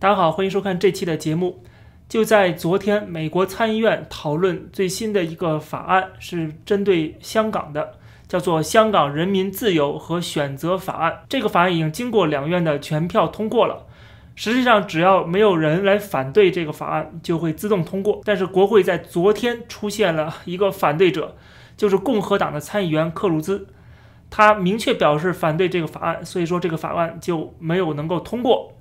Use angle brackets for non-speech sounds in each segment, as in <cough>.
大家好，欢迎收看这期的节目。就在昨天，美国参议院讨论最新的一个法案，是针对香港的，叫做《香港人民自由和选择法案》。这个法案已经经过两院的全票通过了。实际上，只要没有人来反对这个法案，就会自动通过。但是，国会在昨天出现了一个反对者，就是共和党的参议员克鲁兹，他明确表示反对这个法案，所以说这个法案就没有能够通过。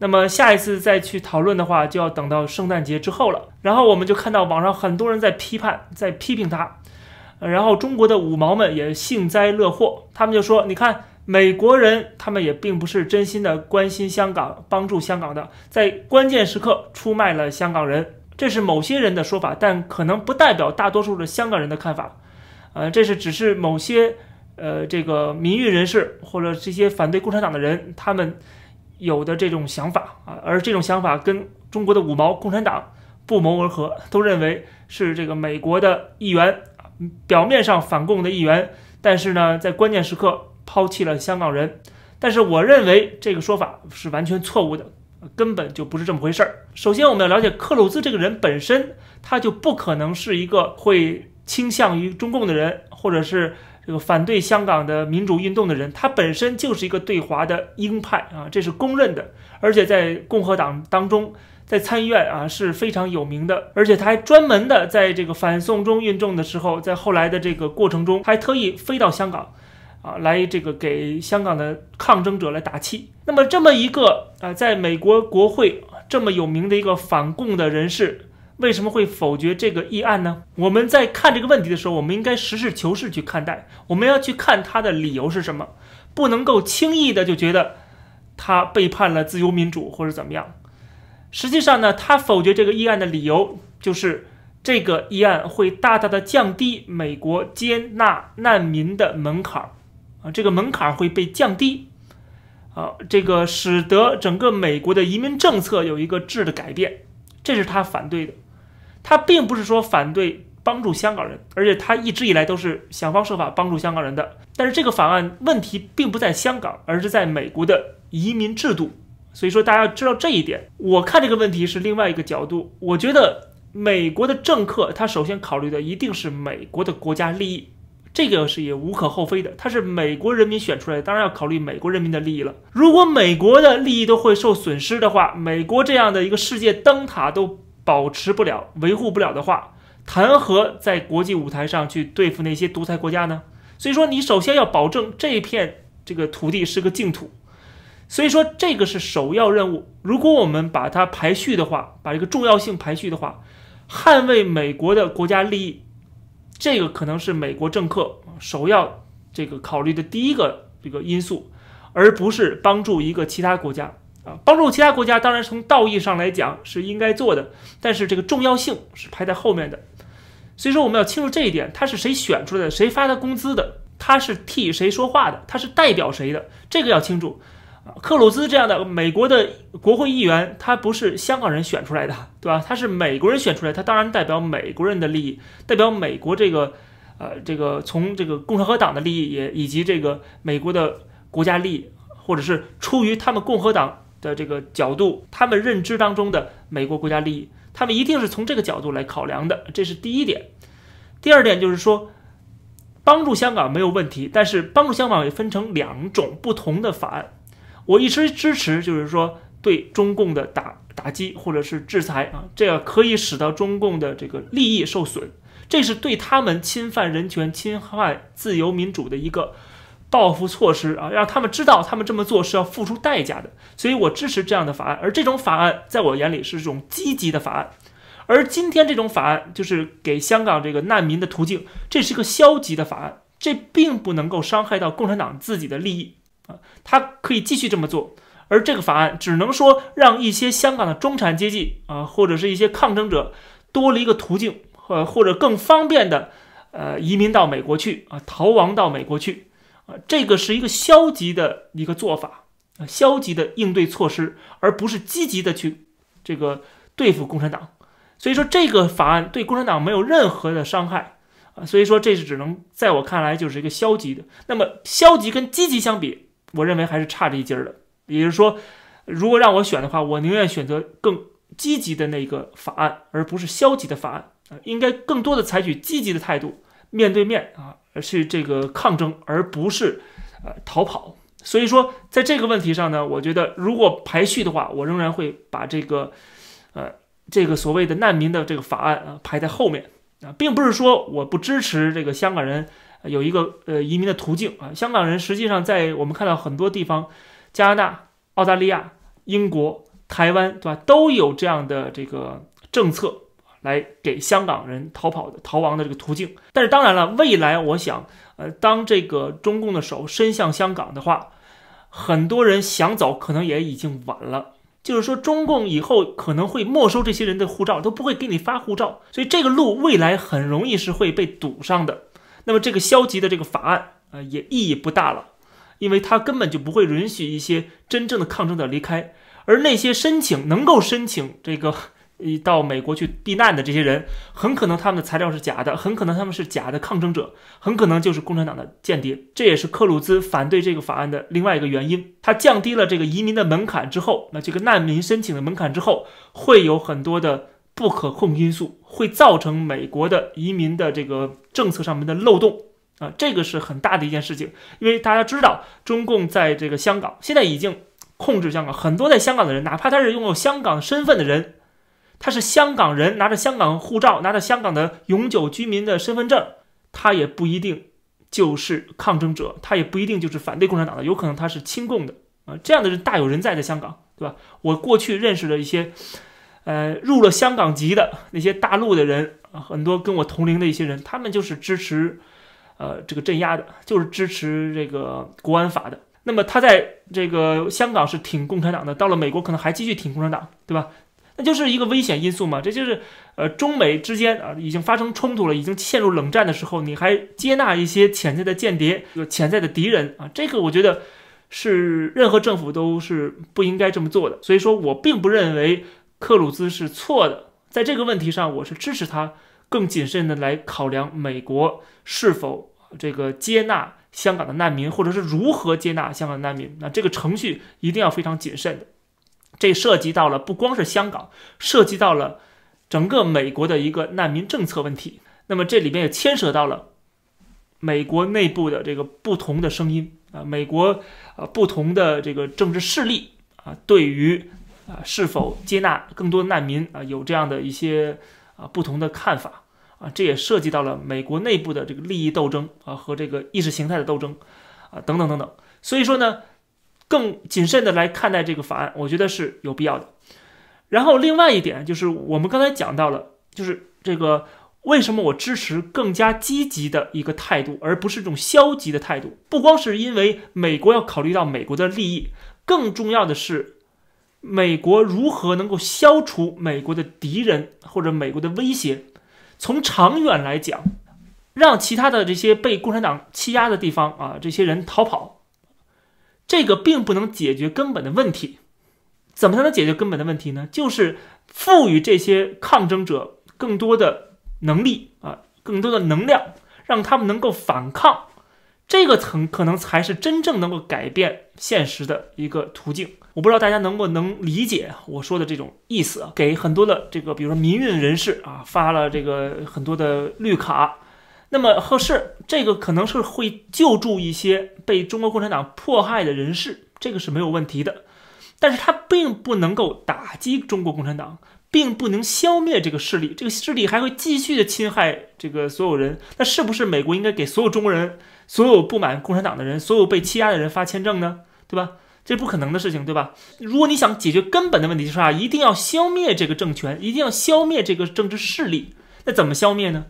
那么下一次再去讨论的话，就要等到圣诞节之后了。然后我们就看到网上很多人在批判，在批评他，然后中国的五毛们也幸灾乐祸，他们就说：“你看，美国人他们也并不是真心的关心香港、帮助香港的，在关键时刻出卖了香港人。”这是某些人的说法，但可能不代表大多数的香港人的看法。呃，这是只是某些呃这个民运人士或者这些反对共产党的人他们。有的这种想法啊，而这种想法跟中国的五毛共产党不谋而合，都认为是这个美国的议员表面上反共的议员，但是呢，在关键时刻抛弃了香港人。但是我认为这个说法是完全错误的，根本就不是这么回事儿。首先，我们要了解克鲁兹这个人本身，他就不可能是一个会倾向于中共的人，或者是。这个反对香港的民主运动的人，他本身就是一个对华的鹰派啊，这是公认的。而且在共和党当中，在参议院啊是非常有名的。而且他还专门的在这个反送中运动的时候，在后来的这个过程中，还特意飞到香港，啊，来这个给香港的抗争者来打气。那么这么一个啊，在美国国会这么有名的一个反共的人士。为什么会否决这个议案呢？我们在看这个问题的时候，我们应该实事求是去看待。我们要去看他的理由是什么，不能够轻易的就觉得他背叛了自由民主或者怎么样。实际上呢，他否决这个议案的理由就是这个议案会大大的降低美国接纳难民的门槛儿啊，这个门槛儿会被降低啊，这个使得整个美国的移民政策有一个质的改变，这是他反对的。他并不是说反对帮助香港人，而且他一直以来都是想方设法帮助香港人的。但是这个法案问题并不在香港，而是在美国的移民制度。所以说大家要知道这一点。我看这个问题是另外一个角度，我觉得美国的政客他首先考虑的一定是美国的国家利益，这个是也无可厚非的。他是美国人民选出来的，当然要考虑美国人民的利益了。如果美国的利益都会受损失的话，美国这样的一个世界灯塔都。保持不了、维护不了的话，谈何在国际舞台上去对付那些独裁国家呢？所以说，你首先要保证这一片这个土地是个净土。所以说，这个是首要任务。如果我们把它排序的话，把这个重要性排序的话，捍卫美国的国家利益，这个可能是美国政客首要这个考虑的第一个这个因素，而不是帮助一个其他国家。啊，帮助其他国家当然从道义上来讲是应该做的，但是这个重要性是排在后面的。所以说我们要清楚这一点，他是谁选出来的，谁发他工资的，他是替谁说话的，他是代表谁的，这个要清楚。啊，克鲁兹这样的美国的国会议员，他不是香港人选出来的，对吧？他是美国人选出来，他当然代表美国人的利益，代表美国这个，呃，这个从这个共和党的利益也以及这个美国的国家利益，或者是出于他们共和党。的这个角度，他们认知当中的美国国家利益，他们一定是从这个角度来考量的，这是第一点。第二点就是说，帮助香港没有问题，但是帮助香港也分成两种不同的法案。我一直支持，就是说对中共的打打击或者是制裁啊，这样可以使得中共的这个利益受损，这是对他们侵犯人权、侵害自由民主的一个。报复措施啊，让他们知道他们这么做是要付出代价的，所以我支持这样的法案。而这种法案在我眼里是一种积极的法案，而今天这种法案就是给香港这个难民的途径，这是个消极的法案，这并不能够伤害到共产党自己的利益啊，他可以继续这么做。而这个法案只能说让一些香港的中产阶级啊，或者是一些抗争者多了一个途径，呃，或者更方便的呃移民到美国去啊，逃亡到美国去。啊，这个是一个消极的一个做法啊，消极的应对措施，而不是积极的去这个对付共产党。所以说，这个法案对共产党没有任何的伤害啊。所以说，这是只能在我看来就是一个消极的。那么，消极跟积极相比，我认为还是差这一截儿的。也就是说，如果让我选的话，我宁愿选择更积极的那个法案，而不是消极的法案啊，应该更多的采取积极的态度，面对面啊，而去这个抗争，而不是呃逃跑。所以说，在这个问题上呢，我觉得如果排序的话，我仍然会把这个，呃，这个所谓的难民的这个法案啊排在后面啊，并不是说我不支持这个香港人有一个呃移民的途径啊。香港人实际上在我们看到很多地方，加拿大、澳大利亚、英国、台湾，对吧，都有这样的这个政策来给香港人逃跑的逃亡的这个途径。但是当然了，未来我想，呃，当这个中共的手伸向香港的话，很多人想走，可能也已经晚了。就是说，中共以后可能会没收这些人的护照，都不会给你发护照，所以这个路未来很容易是会被堵上的。那么，这个消极的这个法案呃，也意义不大了，因为它根本就不会允许一些真正的抗争者离开，而那些申请能够申请这个。一到美国去避难的这些人，很可能他们的材料是假的，很可能他们是假的抗争者，很可能就是共产党的间谍。这也是克鲁兹反对这个法案的另外一个原因。他降低了这个移民的门槛之后，那这个难民申请的门槛之后，会有很多的不可控因素，会造成美国的移民的这个政策上面的漏洞啊，这个是很大的一件事情。因为大家知道，中共在这个香港现在已经控制香港，很多在香港的人，哪怕他是拥有香港身份的人。他是香港人，拿着香港护照，拿着香港的永久居民的身份证，他也不一定就是抗争者，他也不一定就是反对共产党的，有可能他是亲共的啊。这样的人大有人在，在香港，对吧？我过去认识的一些，呃，入了香港籍的那些大陆的人啊，很多跟我同龄的一些人，他们就是支持，呃，这个镇压的，就是支持这个国安法的。那么他在这个香港是挺共产党的，到了美国可能还继续挺共产党，对吧？那就是一个危险因素嘛，这就是呃中美之间啊已经发生冲突了，已经陷入冷战的时候，你还接纳一些潜在的间谍、有潜在的敌人啊，这个我觉得是任何政府都是不应该这么做的。所以说我并不认为克鲁兹是错的，在这个问题上我是支持他更谨慎的来考量美国是否这个接纳香港的难民，或者是如何接纳香港难民，那这个程序一定要非常谨慎的。这涉及到了不光是香港，涉及到了整个美国的一个难民政策问题。那么这里面也牵涉到了美国内部的这个不同的声音啊，美国啊不同的这个政治势力啊，对于啊是否接纳更多难民啊，有这样的一些啊不同的看法啊。这也涉及到了美国内部的这个利益斗争啊和这个意识形态的斗争啊等等等等。所以说呢。更谨慎的来看待这个法案，我觉得是有必要的。然后另外一点就是，我们刚才讲到了，就是这个为什么我支持更加积极的一个态度，而不是这种消极的态度。不光是因为美国要考虑到美国的利益，更重要的是，美国如何能够消除美国的敌人或者美国的威胁。从长远来讲，让其他的这些被共产党欺压的地方啊，这些人逃跑。这个并不能解决根本的问题，怎么才能解决根本的问题呢？就是赋予这些抗争者更多的能力啊，更多的能量，让他们能够反抗，这个层可能才是真正能够改变现实的一个途径。我不知道大家能不能理解我说的这种意思啊？给很多的这个，比如说民运人士啊，发了这个很多的绿卡。那么合适，这个可能是会救助一些被中国共产党迫害的人士，这个是没有问题的。但是它并不能够打击中国共产党，并不能消灭这个势力，这个势力还会继续的侵害这个所有人。那是不是美国应该给所有中国人、所有不满共产党的人、所有被欺压的人发签证呢？对吧？这不可能的事情，对吧？如果你想解决根本的问题，就是啊，一定要消灭这个政权，一定要消灭这个政治势力。那怎么消灭呢？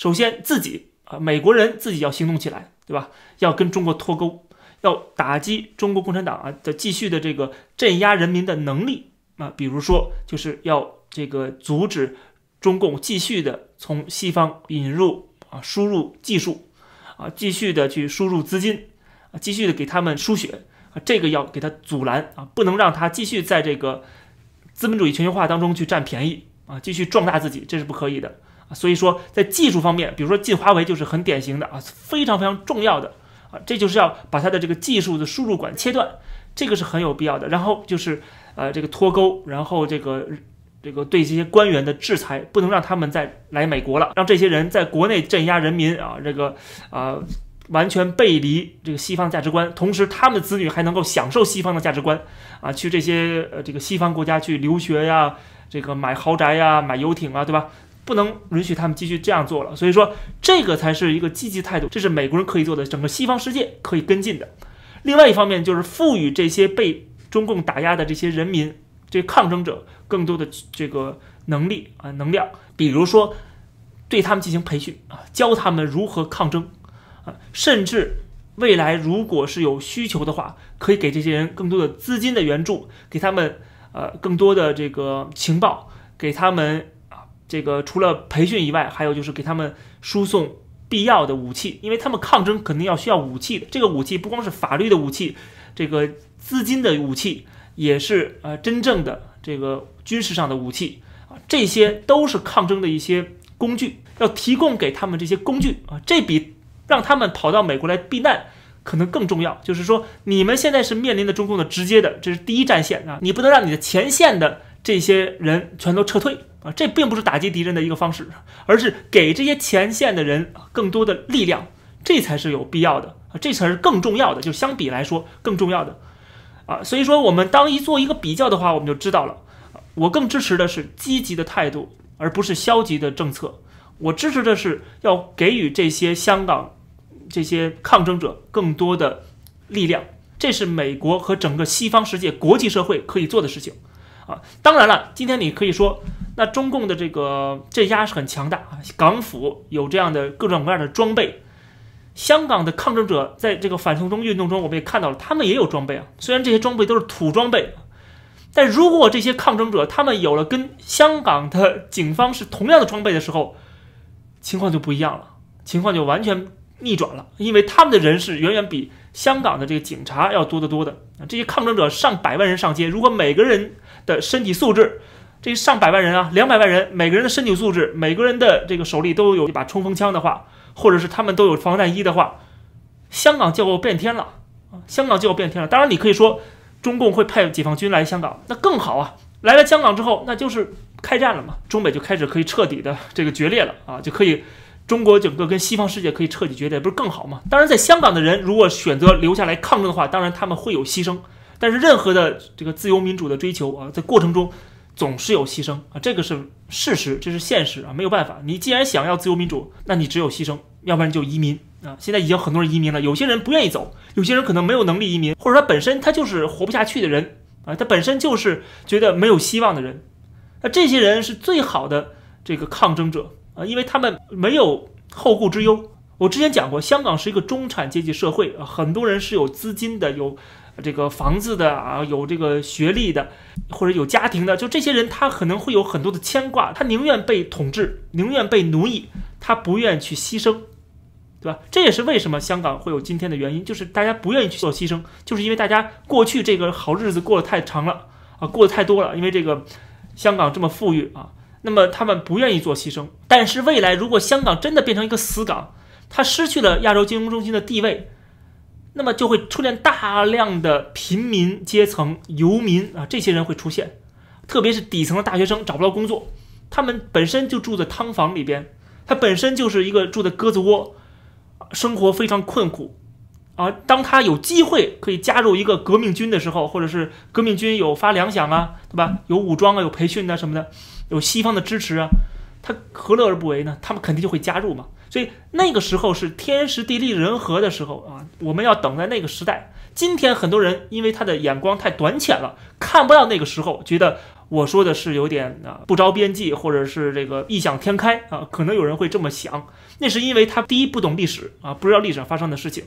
首先，自己啊，美国人自己要行动起来，对吧？要跟中国脱钩，要打击中国共产党啊的继续的这个镇压人民的能力啊。比如说，就是要这个阻止中共继续的从西方引入啊输入技术啊，继续的去输入资金啊，继续的给他们输血啊，这个要给他阻拦啊，不能让他继续在这个资本主义全球化当中去占便宜啊，继续壮大自己，这是不可以的。所以说，在技术方面，比如说进华为就是很典型的啊，非常非常重要的啊，这就是要把它的这个技术的输入管切断，这个是很有必要的。然后就是呃这个脱钩，然后这个这个对这些官员的制裁，不能让他们再来美国了，让这些人在国内镇压人民啊，这个啊。完全背离这个西方价值观，同时他们的子女还能够享受西方的价值观，啊，去这些呃这个西方国家去留学呀，这个买豪宅呀，买游艇啊，对吧？不能允许他们继续这样做了。所以说，这个才是一个积极态度，这是美国人可以做的，整个西方世界可以跟进的。另外一方面，就是赋予这些被中共打压的这些人民、这抗争者更多的这个能力啊能量，比如说对他们进行培训啊，教他们如何抗争。啊，甚至未来如果是有需求的话，可以给这些人更多的资金的援助，给他们呃更多的这个情报，给他们这个除了培训以外，还有就是给他们输送必要的武器，因为他们抗争肯定要需要武器的。这个武器不光是法律的武器，这个资金的武器也是呃真正的这个军事上的武器啊，这些都是抗争的一些工具，要提供给他们这些工具啊，这比。让他们跑到美国来避难，可能更重要。就是说，你们现在是面临的中共的直接的，这是第一战线啊！你不能让你的前线的这些人全都撤退啊！这并不是打击敌人的一个方式，而是给这些前线的人更多的力量，这才是有必要的啊！这才是更重要的，就相比来说更重要的啊！所以说，我们当一做一个比较的话，我们就知道了。我更支持的是积极的态度，而不是消极的政策。我支持的是要给予这些香港。这些抗争者更多的力量，这是美国和整个西方世界、国际社会可以做的事情，啊，当然了，今天你可以说，那中共的这个镇压是很强大啊，港府有这样的各种各样的装备，香港的抗争者在这个反送中运动中，我们也看到了，他们也有装备啊，虽然这些装备都是土装备，但如果这些抗争者他们有了跟香港的警方是同样的装备的时候，情况就不一样了，情况就完全。逆转了，因为他们的人是远远比香港的这个警察要多得多的！这些抗争者上百万人上街，如果每个人的身体素质，这上百万人啊，两百万人，每个人的身体素质，每个人的这个手里都有一把冲锋枪的话，或者是他们都有防弹衣的话，香港就要变天了啊！香港就要变天了。当然，你可以说中共会派解放军来香港，那更好啊！来了香港之后，那就是开战了嘛，中美就开始可以彻底的这个决裂了啊，就可以。中国整个跟西方世界可以彻底决裂，不是更好吗？当然，在香港的人如果选择留下来抗争的话，当然他们会有牺牲。但是任何的这个自由民主的追求啊，在过程中总是有牺牲啊，这个是事实，这是现实啊，没有办法。你既然想要自由民主，那你只有牺牲，要不然就移民啊。现在已经很多人移民了，有些人不愿意走，有些人可能没有能力移民，或者他本身他就是活不下去的人啊，他本身就是觉得没有希望的人。那这些人是最好的这个抗争者。啊，因为他们没有后顾之忧。我之前讲过，香港是一个中产阶级社会啊，很多人是有资金的，有这个房子的啊，有这个学历的，或者有家庭的。就这些人，他可能会有很多的牵挂，他宁愿被统治，宁愿被奴役，他不愿去牺牲，对吧？这也是为什么香港会有今天的原因，就是大家不愿意去做牺牲，就是因为大家过去这个好日子过得太长了啊，过得太多了，因为这个香港这么富裕啊。那么他们不愿意做牺牲，但是未来如果香港真的变成一个死港，它失去了亚洲金融中心的地位，那么就会出现大量的平民阶层、游民啊，这些人会出现，特别是底层的大学生找不到工作，他们本身就住在汤房里边，他本身就是一个住在鸽子窝，生活非常困苦。啊，当他有机会可以加入一个革命军的时候，或者是革命军有发粮饷啊，对吧？有武装啊，有培训啊什么的，有西方的支持啊，他何乐而不为呢？他们肯定就会加入嘛。所以那个时候是天时地利人和的时候啊，我们要等在那个时代。今天很多人因为他的眼光太短浅了，看不到那个时候，觉得我说的是有点啊不着边际，或者是这个异想天开啊，可能有人会这么想。那是因为他第一不懂历史啊，不知道历史上发生的事情。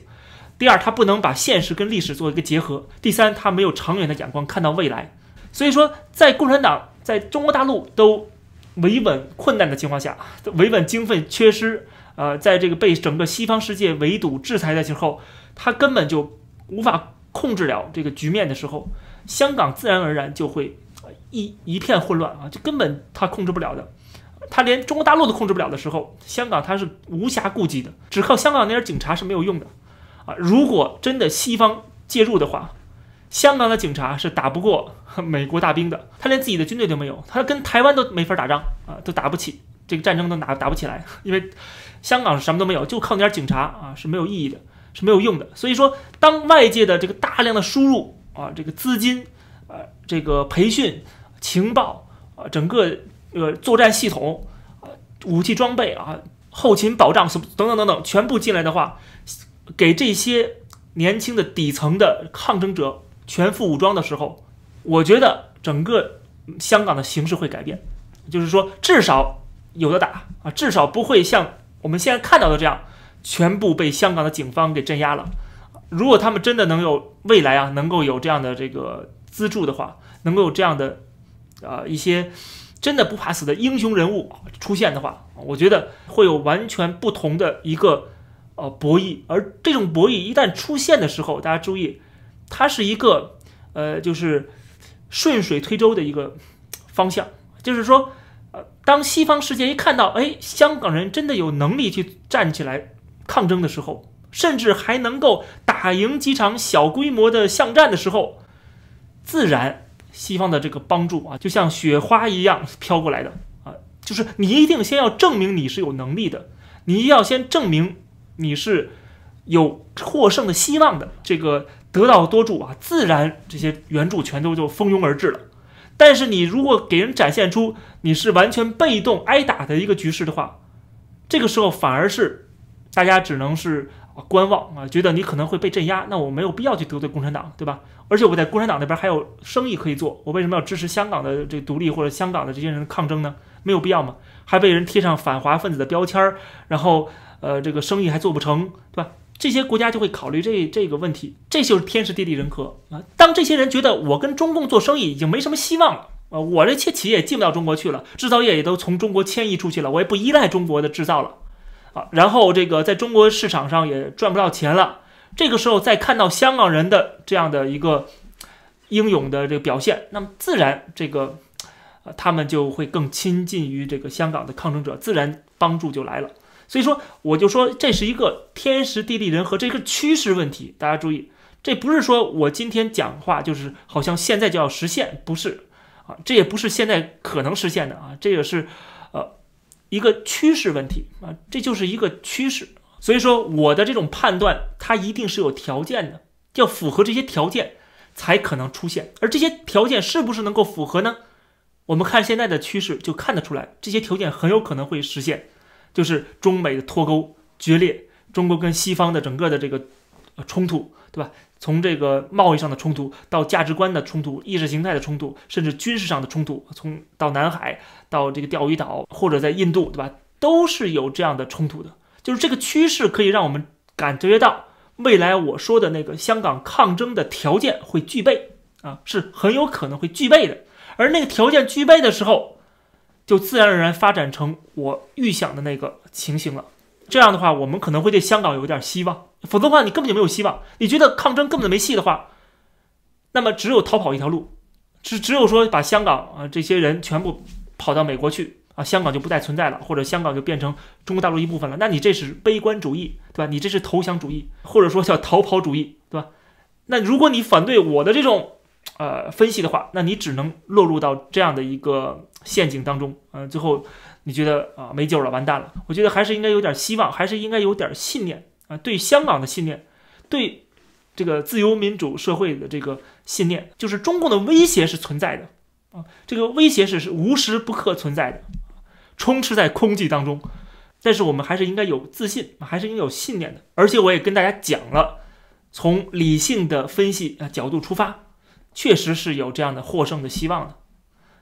第二，他不能把现实跟历史做一个结合；第三，他没有长远的眼光看到未来。所以说，在共产党在中国大陆都维稳困难的情况下，维稳经费缺失，呃，在这个被整个西方世界围堵制裁的时候，他根本就无法控制了这个局面的时候，香港自然而然就会一一片混乱啊，就根本他控制不了的。他连中国大陆都控制不了的时候，香港他是无暇顾及的，只靠香港那点警察是没有用的。啊，如果真的西方介入的话，香港的警察是打不过美国大兵的，他连自己的军队都没有，他跟台湾都没法打仗啊，都打不起，这个战争都打打不起来，<laughs> 因为香港是什么都没有，就靠那点警察啊是没有意义的，是没有用的。所以说，当外界的这个大量的输入啊，这个资金，呃，这个培训、情报啊，整个呃作战系统啊，武器装备啊，后勤保障什么等等等等，全部进来的话，给这些年轻的底层的抗争者全副武装的时候，我觉得整个香港的形势会改变，就是说至少有的打啊，至少不会像我们现在看到的这样，全部被香港的警方给镇压了。如果他们真的能有未来啊，能够有这样的这个资助的话，能够有这样的呃一些真的不怕死的英雄人物出现的话，我觉得会有完全不同的一个呃博弈。而这种博弈一旦出现的时候，大家注意，它是一个呃就是 <laughs> 顺水推舟的一个方向，就是说当西方世界一看到哎香港人真的有能力去站起来抗争的时候。甚至还能够打赢几场小规模的巷战的时候，自然西方的这个帮助啊，就像雪花一样飘过来的啊，就是你一定先要证明你是有能力的，你要先证明你是有获胜的希望的，这个得道多助啊，自然这些援助全都就蜂拥而至了。但是你如果给人展现出你是完全被动挨打的一个局势的话，这个时候反而是大家只能是。观望啊，觉得你可能会被镇压，那我没有必要去得罪共产党，对吧？而且我在共产党那边还有生意可以做，我为什么要支持香港的这独立或者香港的这些人抗争呢？没有必要嘛？还被人贴上反华分子的标签儿，然后呃，这个生意还做不成，对吧？这些国家就会考虑这这个问题，这就是天时地利人和啊。当这些人觉得我跟中共做生意已经没什么希望了啊，我这些企业进不到中国去了，制造业也都从中国迁移出去了，我也不依赖中国的制造了。啊，然后这个在中国市场上也赚不到钱了，这个时候再看到香港人的这样的一个英勇的这个表现，那么自然这个，呃，他们就会更亲近于这个香港的抗争者，自然帮助就来了。所以说，我就说这是一个天时地利人和，这个趋势问题。大家注意，这不是说我今天讲话就是好像现在就要实现，不是啊，这也不是现在可能实现的啊，这个是。呃一个趋势问题啊，这就是一个趋势。所以说，我的这种判断，它一定是有条件的，要符合这些条件才可能出现。而这些条件是不是能够符合呢？我们看现在的趋势就看得出来，这些条件很有可能会实现，就是中美的脱钩决裂，中国跟西方的整个的这个冲突，对吧？从这个贸易上的冲突，到价值观的冲突、意识形态的冲突，甚至军事上的冲突，从到南海到这个钓鱼岛或者在印度，对吧？都是有这样的冲突的。就是这个趋势可以让我们感觉到，未来我说的那个香港抗争的条件会具备啊，是很有可能会具备的。而那个条件具备的时候，就自然而然发展成我预想的那个情形了。这样的话，我们可能会对香港有点希望。否则的话，你根本就没有希望。你觉得抗争根本就没戏的话，那么只有逃跑一条路，只只有说把香港啊这些人全部跑到美国去啊，香港就不再存在了，或者香港就变成中国大陆一部分了。那你这是悲观主义，对吧？你这是投降主义，或者说叫逃跑主义，对吧？那如果你反对我的这种呃分析的话，那你只能落入到这样的一个陷阱当中，嗯，最后你觉得啊没救了，完蛋了。我觉得还是应该有点希望，还是应该有点信念。啊，对香港的信念，对这个自由民主社会的这个信念，就是中共的威胁是存在的啊，这个威胁是是无时不刻存在的，充斥在空气当中。但是我们还是应该有自信，还是应该有信念的。而且我也跟大家讲了，从理性的分析啊角度出发，确实是有这样的获胜的希望的。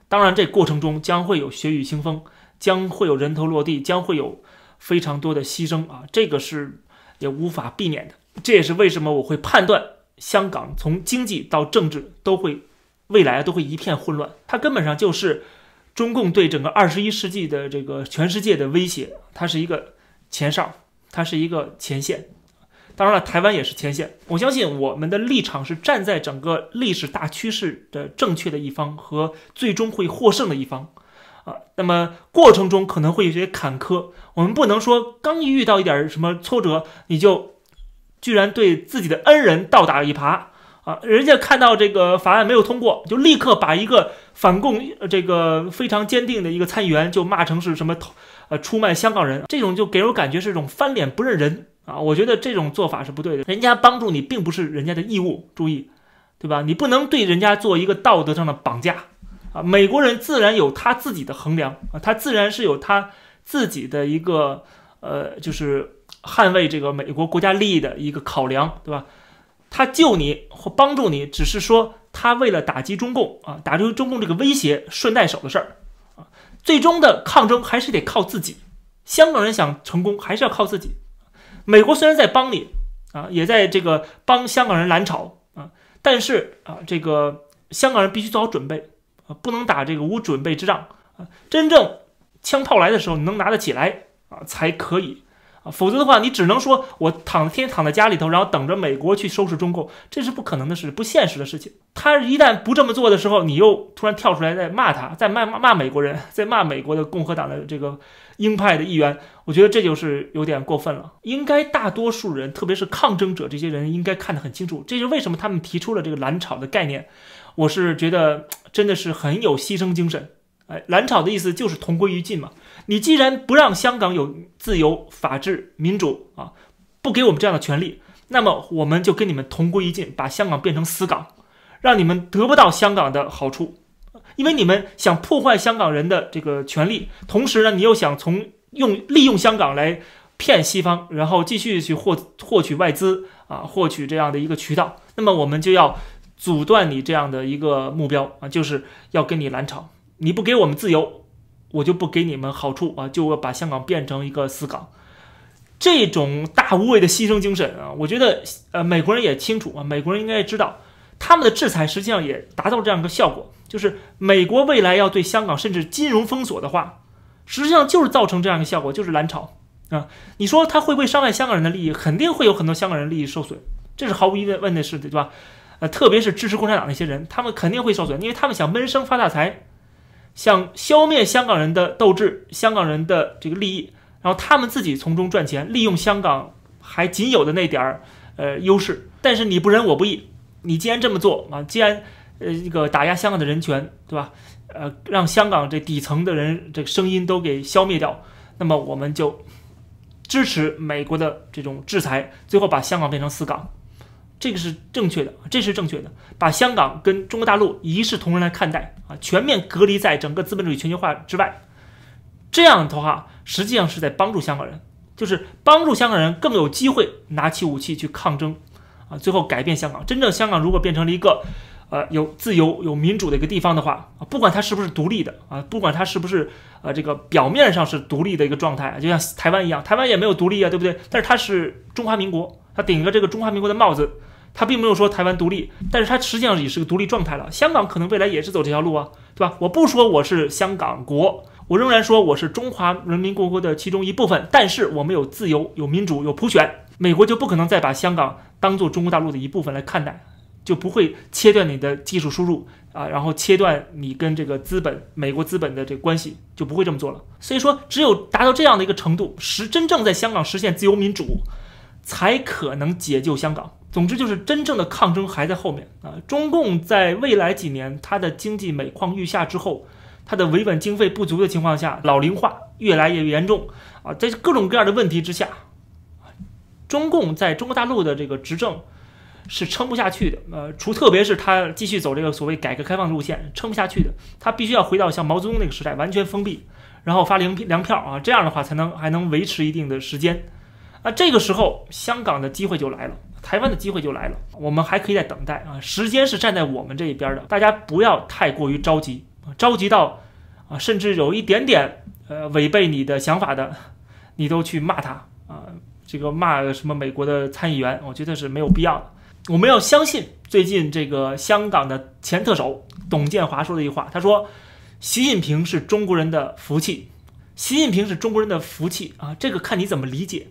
当然，这过程中将会有血雨腥风，将会有人头落地，将会有非常多的牺牲啊，这个是。也无法避免的，这也是为什么我会判断香港从经济到政治都会未来都会一片混乱。它根本上就是中共对整个二十一世纪的这个全世界的威胁，它是一个前哨，它是一个前线。当然了，台湾也是前线。我相信我们的立场是站在整个历史大趋势的正确的一方和最终会获胜的一方。啊，那么过程中可能会有些坎坷，我们不能说刚一遇到一点什么挫折，你就居然对自己的恩人倒打一耙啊，人家看到这个法案没有通过，就立刻把一个反共这个非常坚定的一个参议员就骂成是什么呃出卖香港人，这种就给我感觉是一种翻脸不认人啊！我觉得这种做法是不对的，人家帮助你并不是人家的义务，注意，对吧？你不能对人家做一个道德上的绑架啊！美国人自然有他自己的衡量啊，他自然是有他自己的一个呃，就是捍卫这个美国国家利益的一个考量，对吧？他救你或帮助你，只是说他为了打击中共啊，打击中共这个威胁顺带手的事儿啊。最终的抗争还是得靠自己。香港人想成功，还是要靠自己。美国虽然在帮你啊，也在这个帮香港人拦炒啊，但是啊，这个香港人必须做好准备啊，不能打这个无准备之仗啊。真正枪炮来的时候，你能拿得起来啊，才可以。啊，否则的话，你只能说我躺天天躺在家里头，然后等着美国去收拾中共，这是不可能的事，不现实的事情。他一旦不这么做的时候，你又突然跳出来在骂他，在骂骂美国人，在骂美国的共和党的这个鹰派的议员，我觉得这就是有点过分了。应该大多数人，特别是抗争者这些人，应该看得很清楚，这是为什么他们提出了这个蓝草的概念。我是觉得真的是很有牺牲精神。哎，蓝草的意思就是同归于尽嘛。你既然不让香港有自由、法治、民主啊，不给我们这样的权利，那么我们就跟你们同归于尽，把香港变成死港，让你们得不到香港的好处，因为你们想破坏香港人的这个权利，同时呢，你又想从用利用香港来骗西方，然后继续去获获取外资啊，获取这样的一个渠道，那么我们就要阻断你这样的一个目标啊，就是要跟你拦炒，你不给我们自由。我就不给你们好处啊，就要把香港变成一个死港，这种大无畏的牺牲精神啊，我觉得呃美国人也清楚啊，美国人应该也知道，他们的制裁实际上也达到这样一个效果，就是美国未来要对香港甚至金融封锁的话，实际上就是造成这样一个效果，就是蓝潮啊。你说他会不会伤害香港人的利益？肯定会有很多香港人利益受损，这是毫无疑问的事，对吧？呃，特别是支持共产党那些人，他们肯定会受损，因为他们想闷声发大财。想消灭香港人的斗志，香港人的这个利益，然后他们自己从中赚钱，利用香港还仅有的那点儿呃优势。但是你不仁我不义，你既然这么做啊，既然呃这个打压香港的人权，对吧？呃，让香港这底层的人这个声音都给消灭掉，那么我们就支持美国的这种制裁，最后把香港变成死港。这个是正确的，这是正确的，把香港跟中国大陆一视同仁来看待啊，全面隔离在整个资本主义全球化之外，这样的话实际上是在帮助香港人，就是帮助香港人更有机会拿起武器去抗争啊，最后改变香港。真正香港如果变成了一个呃有自由、有民主的一个地方的话啊，不管它是不是独立的啊，不管它是不是呃这个表面上是独立的一个状态，就像台湾一样，台湾也没有独立啊，对不对？但是它是中华民国，它顶着这个中华民国的帽子。它并没有说台湾独立，但是它实际上也是个独立状态了。香港可能未来也是走这条路啊，对吧？我不说我是香港国，我仍然说我是中华人民共和国的其中一部分。但是我们有自由、有民主、有普选，美国就不可能再把香港当做中国大陆的一部分来看待，就不会切断你的技术输入啊，然后切断你跟这个资本、美国资本的这个关系，就不会这么做了。所以说，只有达到这样的一个程度，实真正在香港实现自由民主，才可能解救香港。总之就是真正的抗争还在后面啊！中共在未来几年，它的经济每况愈下之后，它的维稳经费不足的情况下，老龄化越来越严重啊，在各种各样的问题之下，中共在中国大陆的这个执政是撑不下去的。呃，除特别是他继续走这个所谓改革开放路线，撑不下去的，他必须要回到像毛泽东那个时代，完全封闭，然后发粮粮票啊，这样的话才能还能维持一定的时间。啊，这个时候香港的机会就来了。台湾的机会就来了，我们还可以再等待啊，时间是站在我们这一边的，大家不要太过于着急着急到啊，甚至有一点点呃违背你的想法的，你都去骂他啊，这个骂什么美国的参议员，我觉得是没有必要的。我们要相信最近这个香港的前特首董建华说的一句话，他说：“习近平是中国人的福气，习近平是中国人的福气啊，这个看你怎么理解，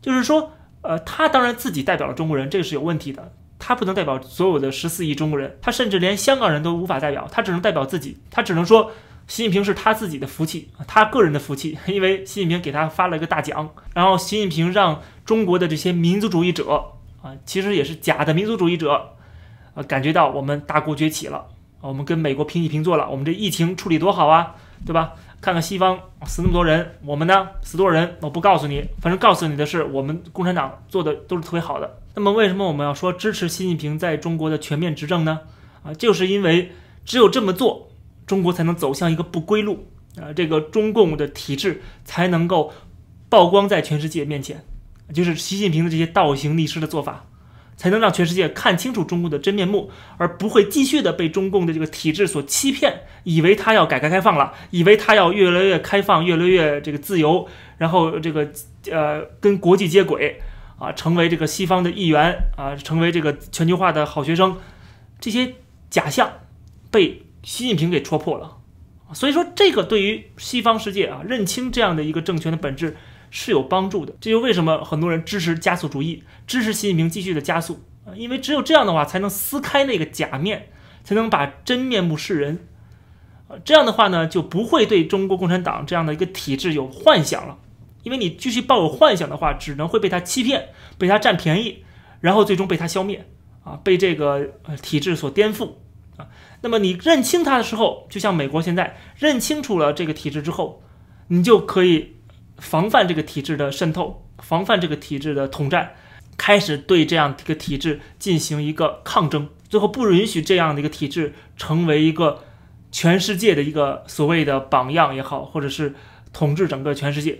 就是说。”呃，他当然自己代表了中国人，这个是有问题的。他不能代表所有的十四亿中国人，他甚至连香港人都无法代表，他只能代表自己。他只能说，习近平是他自己的福气，他个人的福气，因为习近平给他发了一个大奖。然后，习近平让中国的这些民族主义者啊，其实也是假的民族主义者，啊感觉到我们大国崛起了，我们跟美国平起平坐了，我们这疫情处理多好啊，对吧？看看西方死那么多人，我们呢死多少人？我不告诉你，反正告诉你的是，我们共产党做的都是特别好的。那么为什么我们要说支持习近平在中国的全面执政呢？啊，就是因为只有这么做，中国才能走向一个不归路啊，这个中共的体制才能够曝光在全世界面前，就是习近平的这些倒行逆施的做法。才能让全世界看清楚中共的真面目，而不会继续的被中共的这个体制所欺骗，以为他要改革开放了，以为他要越来越开放、越来越这个自由，然后这个呃跟国际接轨啊，成为这个西方的一员啊，成为这个全球化的好学生，这些假象被习近平给戳破了。所以说，这个对于西方世界啊，认清这样的一个政权的本质。是有帮助的，这就为什么很多人支持加速主义，支持习近平继续的加速，因为只有这样的话，才能撕开那个假面，才能把真面目示人啊。这样的话呢，就不会对中国共产党这样的一个体制有幻想了，因为你继续抱有幻想的话，只能会被他欺骗，被他占便宜，然后最终被他消灭啊，被这个体制所颠覆啊。那么你认清他的时候，就像美国现在认清楚了这个体制之后，你就可以。防范这个体制的渗透，防范这个体制的统战，开始对这样一个体制进行一个抗争，最后不允许这样的一个体制成为一个全世界的一个所谓的榜样也好，或者是统治整个全世界，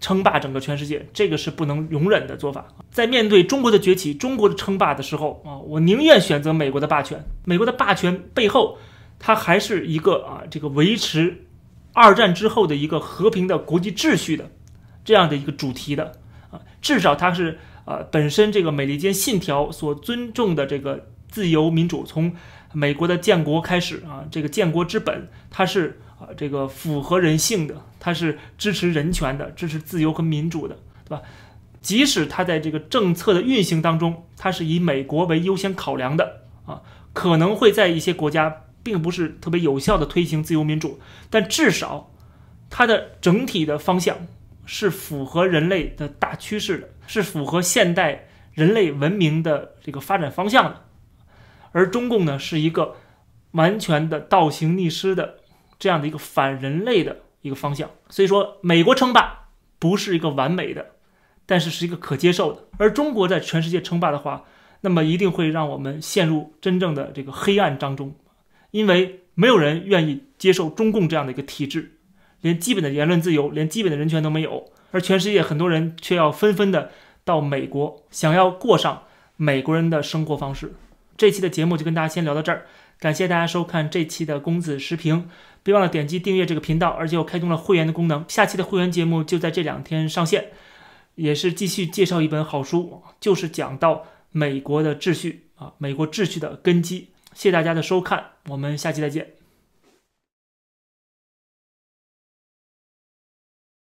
称霸整个全世界，这个是不能容忍的做法。在面对中国的崛起、中国的称霸的时候啊，我宁愿选择美国的霸权。美国的霸权背后，它还是一个啊，这个维持。二战之后的一个和平的国际秩序的这样的一个主题的啊，至少它是呃本身这个美利坚信条所尊重的这个自由民主，从美国的建国开始啊，这个建国之本，它是啊这个符合人性的，它是支持人权的，支持自由和民主的，对吧？即使它在这个政策的运行当中，它是以美国为优先考量的啊，可能会在一些国家。并不是特别有效的推行自由民主，但至少它的整体的方向是符合人类的大趋势的，是符合现代人类文明的这个发展方向的。而中共呢，是一个完全的倒行逆施的这样的一个反人类的一个方向。所以说，美国称霸不是一个完美的，但是是一个可接受的。而中国在全世界称霸的话，那么一定会让我们陷入真正的这个黑暗当中。因为没有人愿意接受中共这样的一个体制，连基本的言论自由、连基本的人权都没有，而全世界很多人却要纷纷的到美国，想要过上美国人的生活方式。这期的节目就跟大家先聊到这儿，感谢大家收看这期的公子时评，别忘了点击订阅这个频道，而且我开通了会员的功能，下期的会员节目就在这两天上线，也是继续介绍一本好书，就是讲到美国的秩序啊，美国秩序的根基。谢谢大家的收看，我们下期再见。